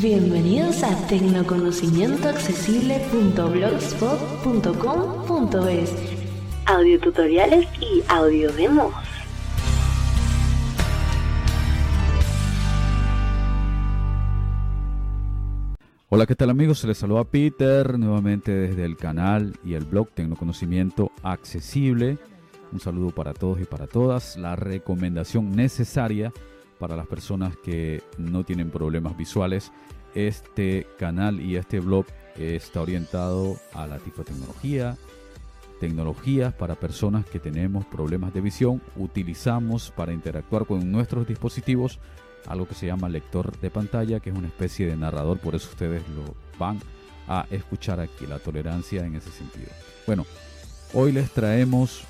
Bienvenidos a tecnoconocimientoaccesible.blogspot.com.es Audio tutoriales y audio demos. Hola, ¿qué tal amigos? Se les saluda Peter nuevamente desde el canal y el blog Tecnoconocimiento Accesible. Un saludo para todos y para todas. La recomendación necesaria para las personas que no tienen problemas visuales. Este canal y este blog está orientado a la tifotecnología, tecnologías para personas que tenemos problemas de visión. Utilizamos para interactuar con nuestros dispositivos algo que se llama lector de pantalla, que es una especie de narrador, por eso ustedes lo van a escuchar aquí, la tolerancia en ese sentido. Bueno, hoy les traemos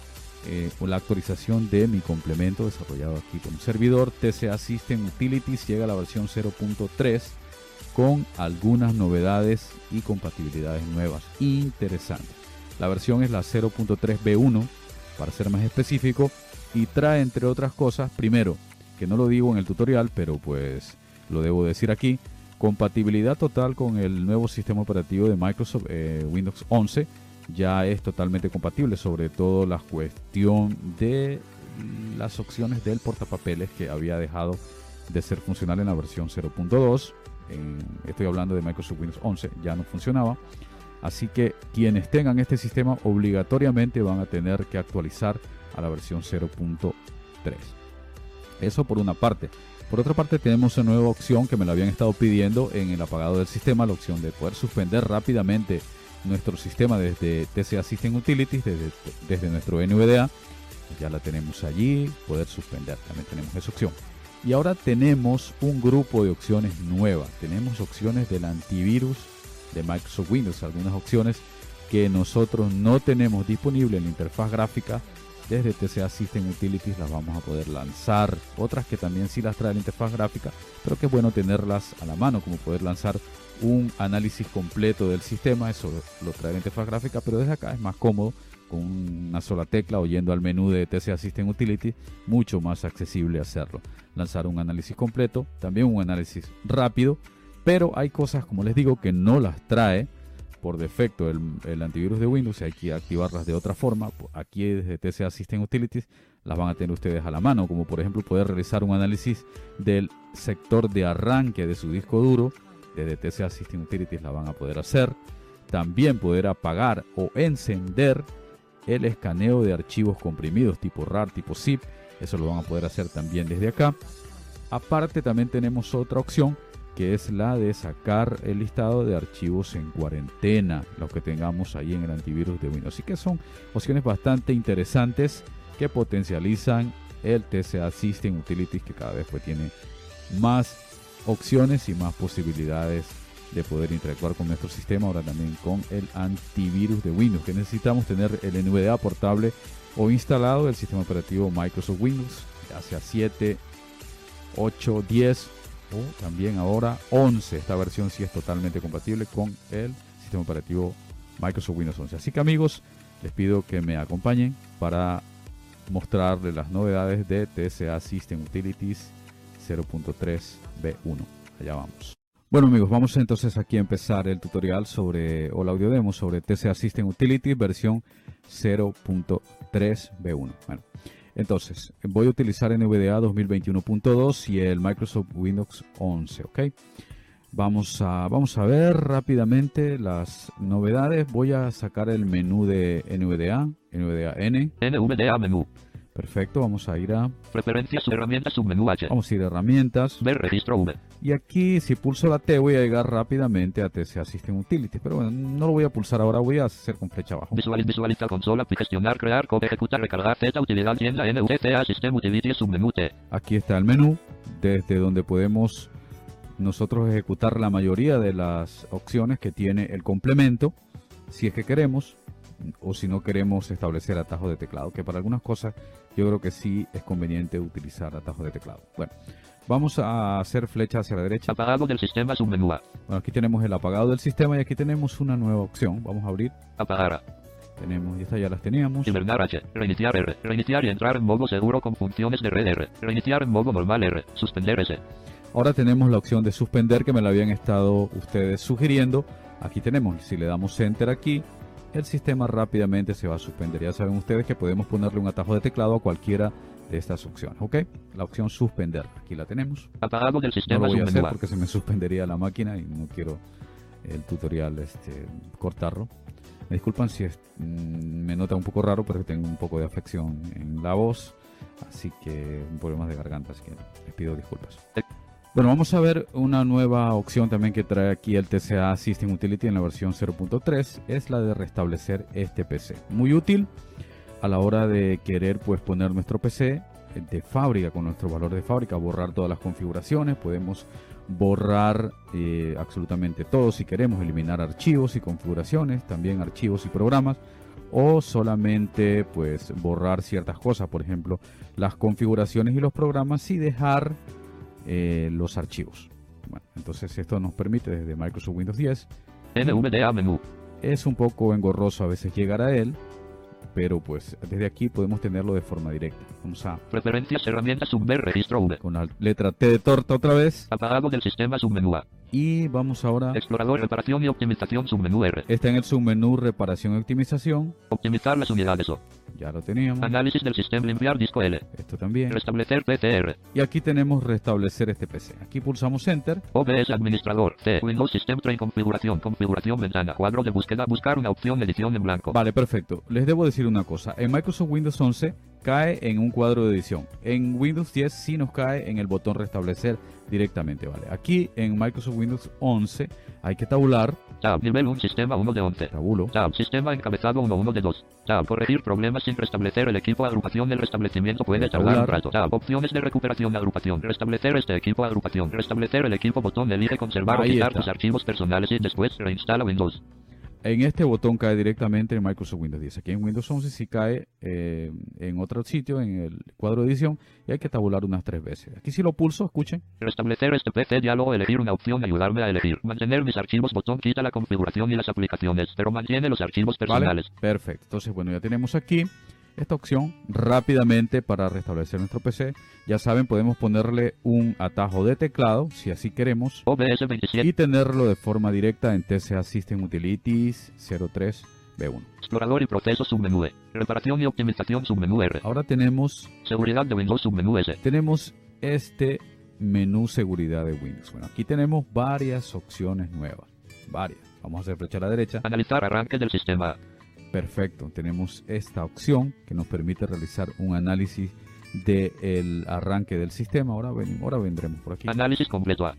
eh, la actualización de mi complemento desarrollado aquí con un servidor TCA System Utilities llega a la versión 0.3 con algunas novedades y compatibilidades nuevas interesantes. La versión es la 0.3b1 para ser más específico y trae entre otras cosas, primero, que no lo digo en el tutorial, pero pues lo debo decir aquí, compatibilidad total con el nuevo sistema operativo de Microsoft eh, Windows 11 ya es totalmente compatible, sobre todo la cuestión de las opciones del portapapeles que había dejado de ser funcional en la versión 0.2. Estoy hablando de Microsoft Windows 11, ya no funcionaba. Así que quienes tengan este sistema obligatoriamente van a tener que actualizar a la versión 0.3. Eso por una parte. Por otra parte tenemos una nueva opción que me la habían estado pidiendo en el apagado del sistema, la opción de poder suspender rápidamente nuestro sistema desde TCA System Utilities, desde, desde nuestro NVDA. Ya la tenemos allí, poder suspender, también tenemos esa opción. Y ahora tenemos un grupo de opciones nuevas. Tenemos opciones del antivirus de Microsoft Windows, algunas opciones que nosotros no tenemos disponible en la interfaz gráfica desde TCA System Utilities las vamos a poder lanzar. Otras que también sí las trae la interfaz gráfica, pero que es bueno tenerlas a la mano, como poder lanzar un análisis completo del sistema, eso lo trae la interfaz gráfica, pero desde acá es más cómodo con una sola tecla o yendo al menú de TCA System Utility, mucho más accesible hacerlo. Lanzar un análisis completo, también un análisis rápido, pero hay cosas, como les digo, que no las trae por defecto el, antivirus de Windows y hay que activarlas de otra forma. Aquí desde TCA System Utilities las van a tener ustedes a la mano, como por ejemplo poder realizar un análisis del sector de arranque de su disco duro desde TCA System Utilities la van a poder hacer. También poder apagar o encender el escaneo de archivos comprimidos tipo RAR, tipo zip. Eso lo van a poder hacer también desde acá. Aparte también tenemos otra opción que es la de sacar el listado de archivos en cuarentena, los que tengamos ahí en el antivirus de Windows. Así que son opciones bastante interesantes que potencializan el TCA System Utilities que cada vez pues tiene más opciones y más posibilidades de poder interactuar con nuestro sistema, ahora también con el antivirus de Windows, que necesitamos tener el NVDA portable o instalado del sistema operativo Microsoft Windows, sea 7, 8, 10 o también ahora 11. Esta versión sí es totalmente compatible con el sistema operativo Microsoft Windows 11. Así que amigos, les pido que me acompañen para mostrarles las novedades de TSA System Utilities 0.3B1. Allá vamos. Bueno amigos, vamos entonces aquí a empezar el tutorial sobre, o la audio demo sobre TCA System Utilities versión 0.3B1. Bueno, entonces voy a utilizar NVDA 2021.2 y el Microsoft Windows 11, ¿ok? Vamos a, vamos a ver rápidamente las novedades. Voy a sacar el menú de NVDA, NVDA N. NVDA menú. Perfecto, vamos a ir a Preferencias, herramientas, submenú H. Vamos a ir a herramientas. Ver registro V. Y aquí si pulso la T voy a llegar rápidamente a TCA System Utility. Pero bueno, no lo voy a pulsar ahora, voy a hacer con flecha abajo. Visualiz, visualizar consola, gestionar, crear, copy, ejecutar, recargar, Z, utilidad, tienda, NVCA, System Utility, submenú T. Aquí está el menú, desde donde podemos nosotros ejecutar la mayoría de las opciones que tiene el complemento, si es que queremos o si no queremos establecer atajos de teclado, que para algunas cosas yo creo que sí es conveniente utilizar atajos de teclado. Bueno, vamos a hacer flecha hacia la derecha. Apagado del sistema submenú. Bueno, aquí tenemos el apagado del sistema y aquí tenemos una nueva opción. Vamos a abrir. Apagar. Tenemos, y estas ya las teníamos. Invernar H. Reiniciar R. Reiniciar y entrar en modo seguro con funciones de red R. Reiniciar en modo normal R. Suspender S. Ahora tenemos la opción de suspender que me la habían estado ustedes sugiriendo. Aquí tenemos, si le damos enter aquí, el sistema rápidamente se va a suspender. Ya saben ustedes que podemos ponerle un atajo de teclado a cualquiera de estas opciones, ¿ok? La opción suspender, aquí la tenemos. Apagado del No sistema lo voy a hacer porque se me suspendería la máquina y no quiero el tutorial este, cortarlo. Me disculpan si es- mm, me nota un poco raro, pero tengo un poco de afección en la voz, así que problemas de garganta, así que les pido disculpas. Bueno, vamos a ver una nueva opción también que trae aquí el TCA System Utility en la versión 0.3, es la de restablecer este PC. Muy útil a la hora de querer pues poner nuestro PC de fábrica con nuestro valor de fábrica, borrar todas las configuraciones, podemos borrar eh, absolutamente todo si queremos, eliminar archivos y configuraciones, también archivos y programas o solamente pues borrar ciertas cosas, por ejemplo las configuraciones y los programas y dejar eh, los archivos. Bueno, entonces esto nos permite desde Microsoft Windows 10 NVDA menú. es un poco engorroso a veces llegar a él, pero pues desde aquí podemos tenerlo de forma directa. Vamos a Preferencias herramientas subver registro V. con la letra T de torta otra vez Apagado del sistema submenú A. y vamos ahora Explorador reparación y optimización submenú R. está en el submenú reparación y optimización, Optimizar las unidades O. ya lo teníamos, Análisis del sistema limpiar disco L. esto también Restablecer PCR. y aquí tenemos restablecer este PC. Aquí pulsamos enter, OBS administrador. C. Windows System Tray configuración. Configuración ventana. Cuadro de búsqueda. Buscar una opción edición en blanco. vale perfecto. Les debo decir una cosa, en Microsoft Windows 11 cae en un cuadro de edición, en Windows 10 sí nos cae en el botón restablecer directamente, vale. Aquí en Microsoft Windows 11 hay que tabular, Tab. Nivel 1 sistema 1 de 11. tabulo, Tab. Sistema encabezado 1 1 de 2. Tab. Corregir problemas sin restablecer el equipo. Agrupación del restablecimiento puede tardar un Tabular. rato. Tab. Opciones de recuperación. Agrupación. Restablecer este equipo. Agrupación. Restablecer el equipo. Botón. Elige conservar Ahí o quitar está. tus archivos personales y después reinstala Windows. En este botón cae directamente en Microsoft Windows 10. Aquí en Windows 11 sí cae eh, en otro sitio, en el cuadro de edición, y hay que tabular unas tres veces. Aquí si lo pulso, escuchen, Restablecer este PC diálogo, elegir una opción, ayudarme a elegir. Mantener mis archivos, botón, quita la configuración y las aplicaciones, pero mantiene los archivos ¿vale? personales. Perfecto. Entonces, bueno, ya tenemos aquí esta opción rápidamente para restablecer nuestro PC. Ya saben, podemos ponerle un atajo de teclado, si así queremos, OBS 27, y tenerlo de forma directa en TCA System Utilities 03 B1. explorador y proceso submenú E. Reparación y optimización submenú R. Ahora tenemos, Seguridad de Windows submenú S. tenemos este menú seguridad de Windows. Bueno, aquí tenemos varias opciones nuevas. Varias. Vamos a hacer flecha a la derecha. Analizar arranque del sistema. Perfecto. Tenemos esta opción que nos permite realizar un análisis del arranque del sistema. Ahora, venimos, ahora vendremos por aquí. Análisis completo.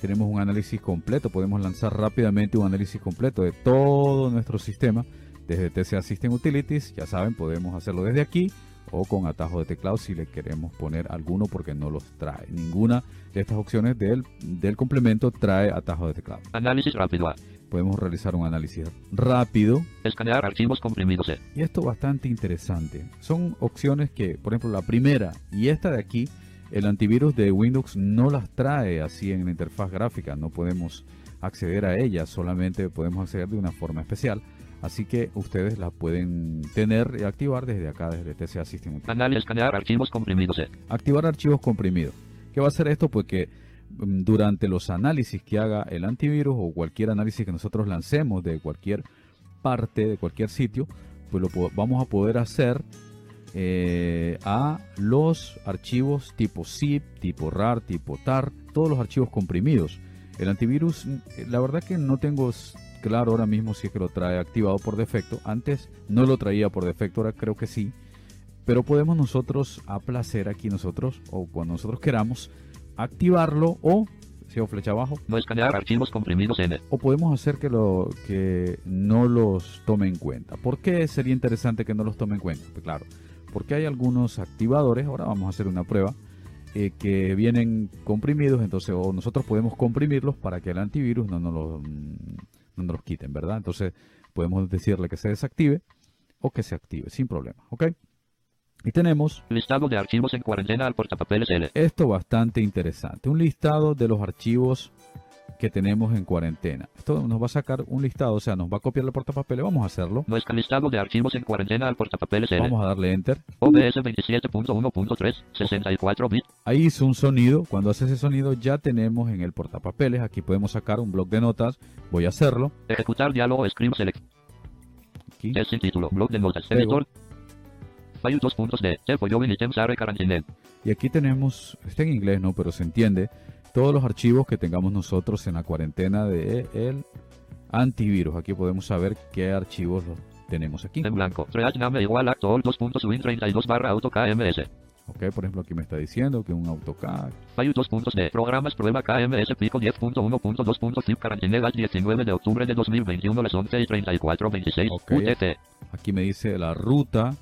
Tenemos un análisis completo. Podemos lanzar rápidamente un análisis completo de todo nuestro sistema desde TCA System Utilities. Ya saben, podemos hacerlo desde aquí o con atajo de teclado si le queremos poner alguno porque no los trae. Ninguna de estas opciones del, del complemento trae atajo de teclado. Análisis rápido. Podemos realizar un análisis rápido Escanear archivos comprimidos E. Y esto bastante interesante. Son opciones que, por ejemplo, la primera y esta de aquí, el antivirus de Windows no las trae así en la interfaz gráfica. No podemos acceder a ellas, solamente podemos acceder de una forma especial. Así que ustedes las pueden tener y activar desde acá, desde TCA System. Escanear archivos comprimidos E. Activar archivos comprimidos. ¿Qué va a hacer esto? Pues que durante los análisis que haga el antivirus o cualquier análisis que nosotros lancemos de cualquier parte, de cualquier sitio, pues lo vamos a poder hacer eh, a los archivos tipo zip, tipo rar, tipo tar, todos los archivos comprimidos. El antivirus, mm, la verdad que no tengo claro ahora mismo si es que lo trae activado por defecto. Antes no lo traía por defecto, ahora creo que sí. Pero podemos nosotros a placer aquí nosotros, o cuando nosotros queramos, activarlo o, si o flecha abajo, No escanear archivos comprimidos N. o podemos hacer que, lo, que no los tome en cuenta. ¿Por qué sería interesante que no los tome en cuenta? Pues claro, porque hay algunos activadores, ahora vamos a hacer una prueba, eh, que vienen comprimidos, entonces o nosotros podemos comprimirlos para que el antivirus no nos, los, mm, no nos los quiten, ¿verdad? Entonces podemos decirle que se desactive o que se active, sin problema, ¿ok? Y tenemos Listado de archivos en cuarentena al portapapeles L. esto bastante interesante, un listado de los archivos que tenemos en cuarentena. Esto nos va a sacar un listado, o sea, nos va a copiar el portapapeles. Vamos a hacerlo. Nuestro listado de archivos en cuarentena al portapapeles L. Vamos a darle enter. OBS 27.1.3, 64 bits. Ahí hizo un sonido. Cuando hace ese sonido ya tenemos en el portapapeles. Aquí podemos sacar un bloc de notas. Voy a hacerlo. Ejecutar diálogo, escribo select. Aquí. Es sin título, blog de notas, editor. File 2.d, Tempo yo item sare carantinet. Y aquí tenemos, está en inglés, ¿no? Pero se entiende. Todos los archivos que tengamos nosotros en la cuarentena de el antivirus. Aquí podemos saber qué archivos los tenemos aquí. En blanco, name igual a all 2.win 32 barra auto KMS. Ok, por ejemplo, aquí me está diciendo que un AutoCAD. File 2.d, programas prueba KMS pico 10.1.2.zip carantinet 19 de octubre de 2021 las 11 y 34 26 Ok. UTC. Aquí me dice la ruta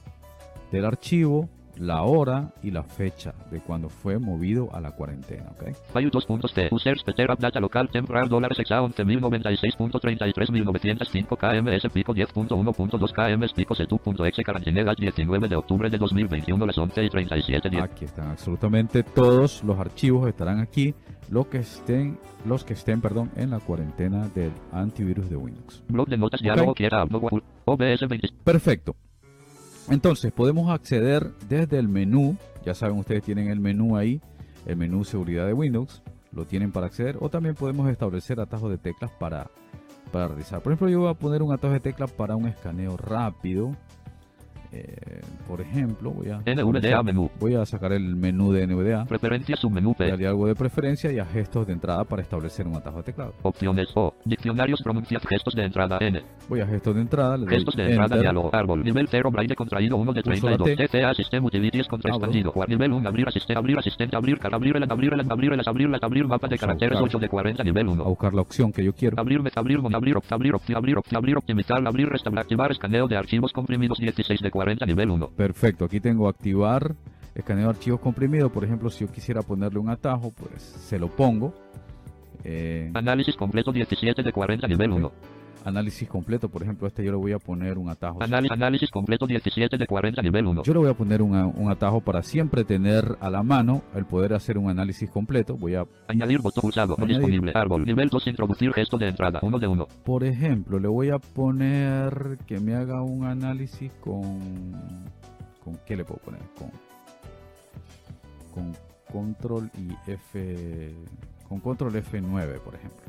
del archivo, la hora y la fecha de cuando fue movido a la cuarentena. Ok. File 2.t, users Peter App Data Local Temporal dólares exa 11.096.33.905 KMS pico 10.1.2 KMS pico setu.exe carantinet 19 de octubre de 2021 las 11 y 37 10. Aquí están absolutamente todos los archivos estarán aquí, los que estén, los que estén, perdón, en la cuarentena del antivirus de Windows. Blog de notas Ok. diálogo quiera no Wahoo. OBS 20 Perfecto. Entonces podemos acceder desde el menú. Ya saben, ustedes tienen el menú ahí, el menú seguridad de Windows. Lo tienen para acceder. O también podemos establecer atajos de teclas para, para realizar. Por ejemplo, yo voy a poner un atajo de teclas para un escaneo rápido. Eh, por ejemplo, voy a, NVDA menú. voy a sacar el menú de NVDA. Preferencias submenú P. Darle algo de preferencia y a gestos de entrada para establecer un atajo de teclado. Opciones O. Diccionarios pronuncias gestos de entrada N. Voy a gestos de entrada. Le doy Gestos de entrada Enter. diálogo. Árbol. Nivel 0 braille contraído 1 de Pulso la 32. T. TCA System Utilities contra Ah, bueno. expandido. Cuar- Nivel 1 abrir asistente abrir asistente abrir car abrir el abrir el abrir el abrir el abrir mapa de a caracteres buscar. 8 de 40 nivel A 1. buscar la opción que yo quiero. Abrir mes abrir abrir abrir abrir abrir optimizar abrir restablecer activar escaneo de archivos comprimidos 16 de 40 nivel 1. Perfecto, aquí tengo activar escaneo de archivos comprimidos. Por ejemplo, si yo quisiera ponerle un atajo, pues se lo pongo. Eh, Análisis completo 17 de 40 nivel 1. análisis completo, por ejemplo, este yo le voy a poner un atajo. Análisis, análisis completo 17 de 40 nivel 1. Yo le voy a poner una- un atajo para siempre tener a la mano el poder hacer un análisis completo. Voy a, Añadir botón Añadir. disponible. Árbol. Nivel 2 introducir gesto de entrada 1 de 1. por ejemplo, le voy a poner que me haga un análisis con... ¿Con qué le puedo poner? Con, con control y F... Con control F9, por ejemplo.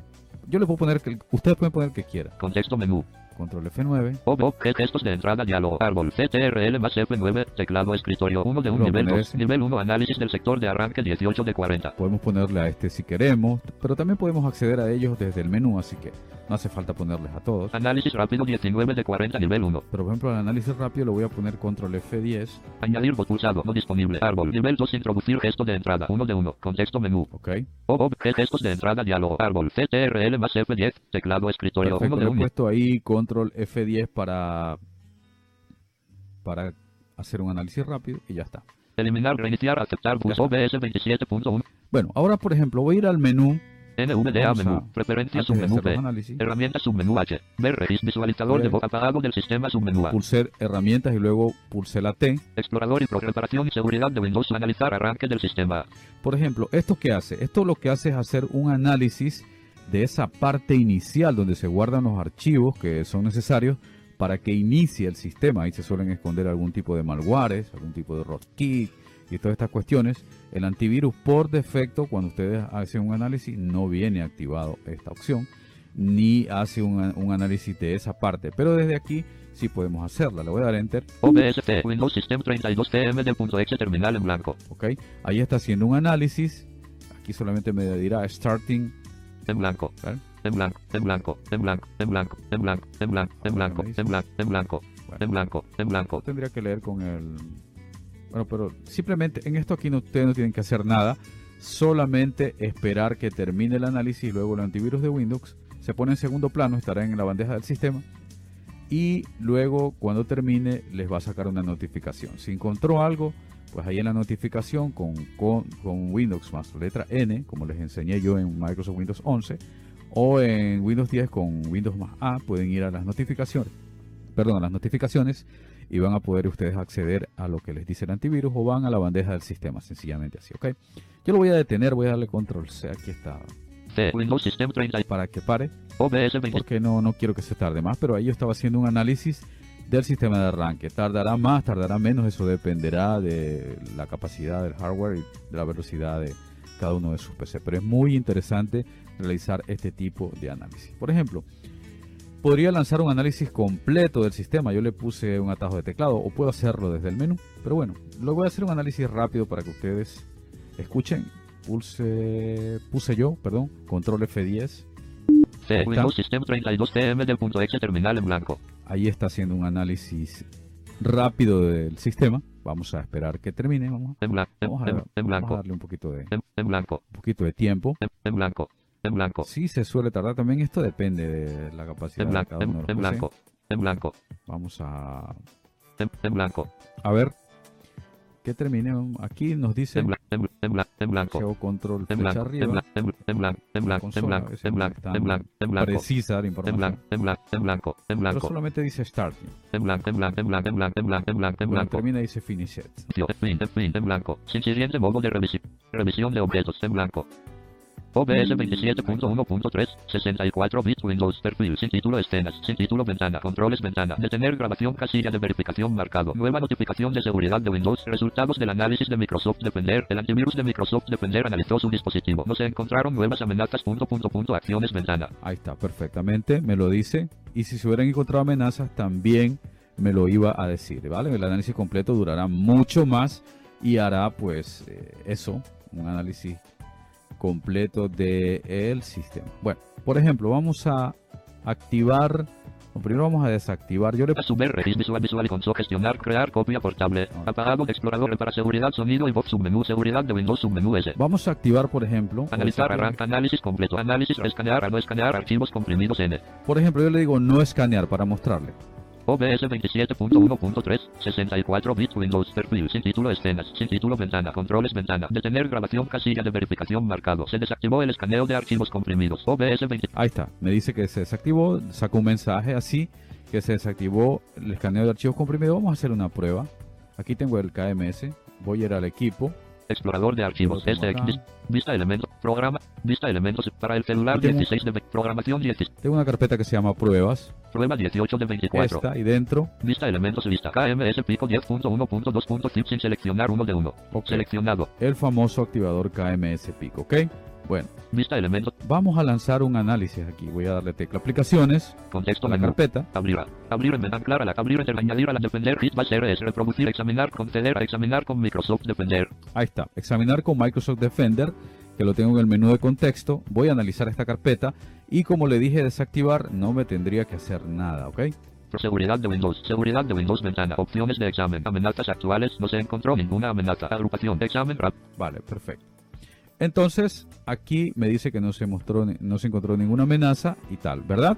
Yo le puedo poner que... Ustedes pueden poner que quiera. Contexto menú. Control F9. OB, OK, gestos de entrada, diálogo, árbol, CTRL más F9, teclado, escritorio, 1 de 1, Lo nivel poner 2, ese. nivel 1, análisis del sector de arranque 18 de 40. Podemos ponerle a este si queremos. Pero también podemos acceder a ellos desde el menú. Así que no hace falta ponerles a todos. Análisis rápido 19 de 40, nivel 1. Pero por ejemplo, al análisis rápido le voy a poner control F10. Añadir bot pulsado, no disponible, árbol, nivel 2, introducir gesto de entrada, 1 de 1, contexto menú. ¿Ok? OB, gestos de entrada, diálogo, árbol, CTRL más F10, teclado, escritorio, 1 Perfecto, de le he 1. puesto ahí control F10 para, para hacer un análisis rápido y ya está. Eliminar, reiniciar, aceptar, bus OBS 27.1, Bueno, ahora por ejemplo voy a ir al menú. NVDA menú, preferencias submenú análisis, Herramientas submenú H. Ver registro visualizador de voz apagado del sistema submenú A. pulsé herramientas y luego pulsé la T. Explorador y preparación y seguridad de Windows. Analizar arranque del sistema. Por ejemplo, ¿esto qué hace? Esto lo que hace es hacer un análisis de esa parte inicial donde se guardan los archivos que son necesarios para que inicie el sistema. Ahí se suelen esconder algún tipo de malwares, algún tipo de rootkit y todas estas cuestiones. El antivirus por defecto, cuando ustedes hacen un análisis, no viene activado esta opción, ni hace un, un análisis de esa parte. Pero desde aquí sí podemos hacerla. Le voy a dar enter. OBST. Windows System 32 TM del punto exe terminal en blanco. ¿ok? Ahí está haciendo un análisis. Aquí solamente me dirá starting. En blanco. ¿vale? En blanco. En blanco. En blanco. En blanco. En blanco. En blanco. En blanco. En blanco. En blanco. En blanco. En blanco. tendría que leer con el... Bueno, pero simplemente en esto aquí no, ustedes no tienen que hacer nada. Solamente esperar que termine el análisis y luego el antivirus de Windows se pone en segundo plano, estará en la bandeja del sistema. Y luego cuando termine les va a sacar una notificación. Si encontró algo, pues ahí en la notificación con, con, con Windows más letra N, como les enseñé yo en Microsoft Windows 11, o en Windows 10 con Windows más A, pueden ir a las notificaciones, perdón, a las notificaciones y van a poder ustedes acceder a lo que les dice el antivirus o van a la bandeja del sistema, sencillamente así, ¿ok? Yo lo voy a detener, voy a darle control C, aquí está. C. Windows System 30. para que pare, OBS 20. porque no, no quiero que se tarde más, pero ahí yo estaba haciendo un análisis del sistema de arranque. Tardará más, tardará menos, eso dependerá de la capacidad del hardware y de la velocidad de cada uno de sus PC. Pero es muy interesante realizar este tipo de análisis. Por ejemplo, podría lanzar un análisis completo del sistema. Yo le puse un atajo de teclado o puedo hacerlo desde el menú. Pero bueno, lo voy a hacer un análisis rápido para que ustedes escuchen. Pulse, puse yo, perdón, control F10. C. Windows System 32 TM del punto X terminal en blanco. Ahí está haciendo un análisis rápido del sistema. Vamos a esperar que termine. Vamos, En, blan- en- vamos, a, en- en vamos a blanco. darle un poquito de, En, blanco. un poquito de tiempo. En, blanco. En blanco. Sí, se suele tardar también. Esto depende de la capacidad En de blanco. cada uno En, de los blanco. En blanco. Vamos a, en blanco. a ver que termine. Aquí nos dice En, blan- en, blan- en, blan- en blanco. control En flecha blanco. En arriba. Precisa la En información. blanco. En blanco. En blanco. En Pero solamente dice starting. En blanco. En blanco. En blanco. En blanco. En blanco. En blanco. En Cuando blanco. termina dice finish fin, en blanco. Sin siguiente modo de revisión. Revisión de objetos en blanco. OBS 27.1.3, 64 bits Windows, perfil, sin título escenas, sin título ventana, controles ventana, detener grabación casilla de verificación marcado, nueva notificación de seguridad de Windows, resultados del análisis de Microsoft Defender, el antivirus de Microsoft Defender analizó su dispositivo, no se encontraron nuevas amenazas, punto, punto, punto, acciones ventana. Ahí está, perfectamente, me lo dice. Y si se hubieran encontrado amenazas, también me lo iba a decir, ¿vale? El análisis completo durará mucho más y hará, pues, eh, eso, un análisis completo del sistema. Bueno, por ejemplo, vamos a activar, primero vamos a desactivar, yo le A su vez, regis visual, visual y console, gestionar, crear copia portable, apagado de explorador para seguridad, sonido y voz, submenú, seguridad de Windows, submenú S. vamos a activar, por ejemplo, Analizar, arranca, análisis completo, análisis, escanear, no escanear, archivos comprimidos N. por ejemplo, yo le digo no escanear para mostrarle. OBS 27.1.3, 64 bits Windows, perfil, sin título escenas, sin título ventana, controles ventana, detener grabación casilla de verificación marcado, se desactivó el escaneo de archivos comprimidos, OBS 20, Ahí está, me dice que se desactivó, sacó un mensaje así, que se desactivó el escaneo de archivos comprimidos. Vamos a hacer una prueba. Aquí tengo el KMS, voy a ir al equipo. Explorador de archivos, vis- vista elementos, programa, vista elementos, para el celular Y tengo- 16 de, programación 16, Tengo una carpeta que se llama pruebas, prueba 18 de 24, esta, y dentro, vista elementos lista, KMS pico 10.1.2.zip sin seleccionar uno de uno, ok, seleccionado, el famoso activador KMS Pico, ¿ok? Bueno, vista elementos, vamos a lanzar un análisis aquí. Voy a darle tecla aplicaciones, contexto a la menú. carpeta, Abrir, a- abrir en ventana clara, la abrir, enter, añadir a la Defender, hit, a es reproducir, examinar, conceder, a examinar con Microsoft Defender. ahí está, examinar con Microsoft Defender, que lo tengo en el menú de contexto. Voy a analizar esta carpeta y como le dije desactivar, no me tendría que hacer nada, ¿ok? Seguridad de Windows, seguridad de Windows ventana, opciones de examen, amenazas actuales, no se encontró ninguna amenaza, agrupación de examen rap, Vale, perfecto. Entonces, aquí me dice que no se mostró, no se encontró ninguna amenaza y tal, ¿verdad?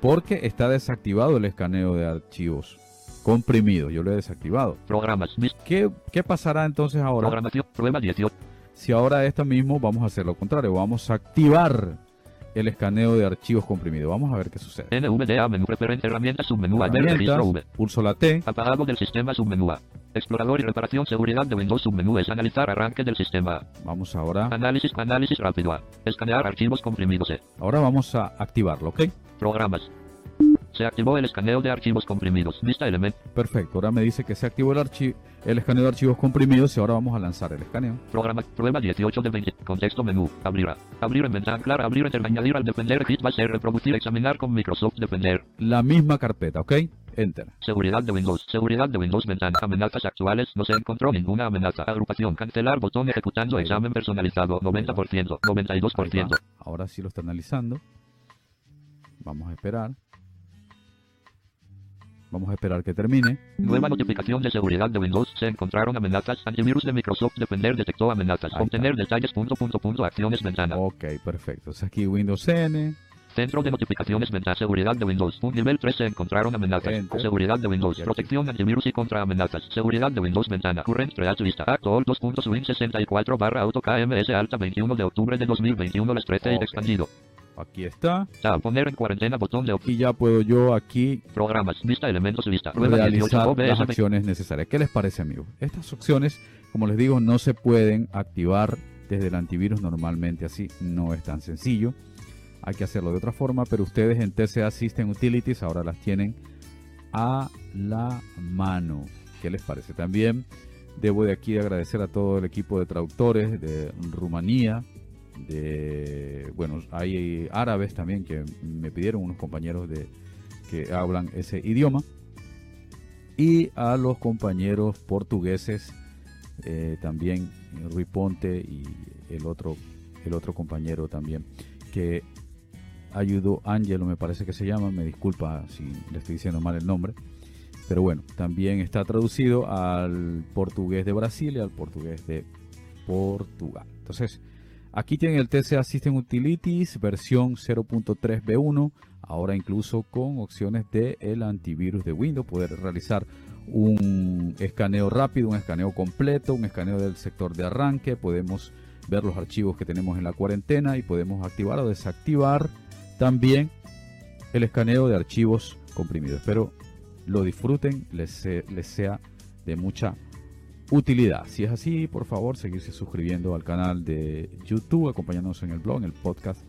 Porque está desactivado el escaneo de archivos comprimidos. Yo lo he desactivado. programas, ¿Qué, qué pasará entonces ahora? programación, prueba 18, Si ahora esta mismo vamos a hacer lo contrario. Vamos a activar el escaneo de archivos comprimidos. Vamos a ver qué sucede. NVDA, menú preferente, herramientas, submenú Herramientas, pulso la T. apagado del sistema, submenú explorador y reparación, seguridad de Windows, submenú es analizar, arranque del sistema, Vamos ahora. análisis, análisis rápido escanear archivos comprimidos. Ahora vamos a activarlo, ¿ok? Programas. Se activó el escaneo de archivos comprimidos. Vista elemento. Perfecto. Ahora me dice que se activó el, archi- el escaneo de archivos comprimidos y ahora vamos a lanzar el escaneo. Programa. Prueba 18 de 20. Contexto menú. Abrir. a- Abrir en ventana clara. Abrir enter. Añadir al Defender. Hit va a ser reproducir. Examinar con Microsoft Defender. La misma carpeta, ¿ok? Enter. Seguridad de Windows. Seguridad de Windows. Ventana. Amenazas actuales. No se encontró ninguna amenaza. Agrupación. Cancelar. Botón ejecutando. Examen personalizado. 90%. Ahí 92%. va. Ahora sí lo está analizando. Vamos a esperar. Vamos a esperar que termine. Nueva notificación de seguridad de Windows. Se encontraron amenazas. Antivirus de Microsoft Defender detectó amenazas. Obtener detalles. Punto, punto, punto. Acciones. Ventana. Ok, perfecto. Entonces aquí Windows N. Centro de notificaciones ventana seguridad de Windows. Un nivel 3 se encontraron amenazas. Enter. Seguridad de Windows. Protección antivirus y contra amenazas. Seguridad de Windows ventana. Current Create lista. Actual 2.swing 64 barra auto KMS alta 21 de octubre de 2021 las 13 y Ok. expandido. Aquí está. Tab. Poner en cuarentena botón de Y ya puedo yo aquí programas. Vista elementos lista. Prueba 18 realizar OBS las acciones necesarias. ¿Qué les parece, amigos? Estas opciones, como les digo, no se pueden activar desde el antivirus normalmente así no es tan sencillo. Hay que hacerlo de otra forma, pero ustedes en TCA System Utilities ahora las tienen a la mano. ¿Qué les parece? También debo de aquí agradecer a todo el equipo de traductores de Rumanía, de bueno, hay árabes también que me pidieron unos compañeros de que hablan ese idioma y a los compañeros portugueses eh, también Rui Ponte y el otro el otro compañero también que ayudó Angelo me parece que se llama me disculpa si le estoy diciendo mal el nombre pero bueno también está traducido al portugués de Brasil y al portugués de Portugal. Entonces aquí tienen el TCA System Utilities versión 0.3 B1 ahora incluso con opciones de el antivirus de Windows poder realizar un escaneo rápido, un escaneo completo, un escaneo del sector de arranque, podemos ver los archivos que tenemos en la cuarentena y podemos activar o desactivar también el escaneo de archivos comprimidos. Espero lo disfruten, les, les sea de mucha utilidad. Si es así, por favor, seguirse suscribiendo al canal de YouTube, acompañándonos en el blog, en el podcast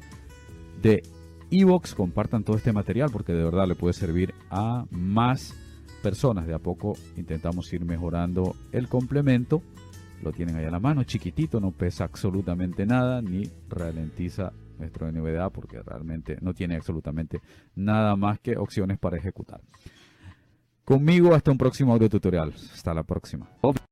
de Evox. Compartan todo este material porque de verdad le puede servir a más personas. De a poco intentamos ir mejorando el complemento. Lo tienen ahí a la mano, chiquitito, no pesa absolutamente nada ni ralentiza nuestro NVDA porque realmente no tiene absolutamente nada más que opciones para ejecutar. Conmigo hasta un próximo audio tutorial. Hasta la próxima.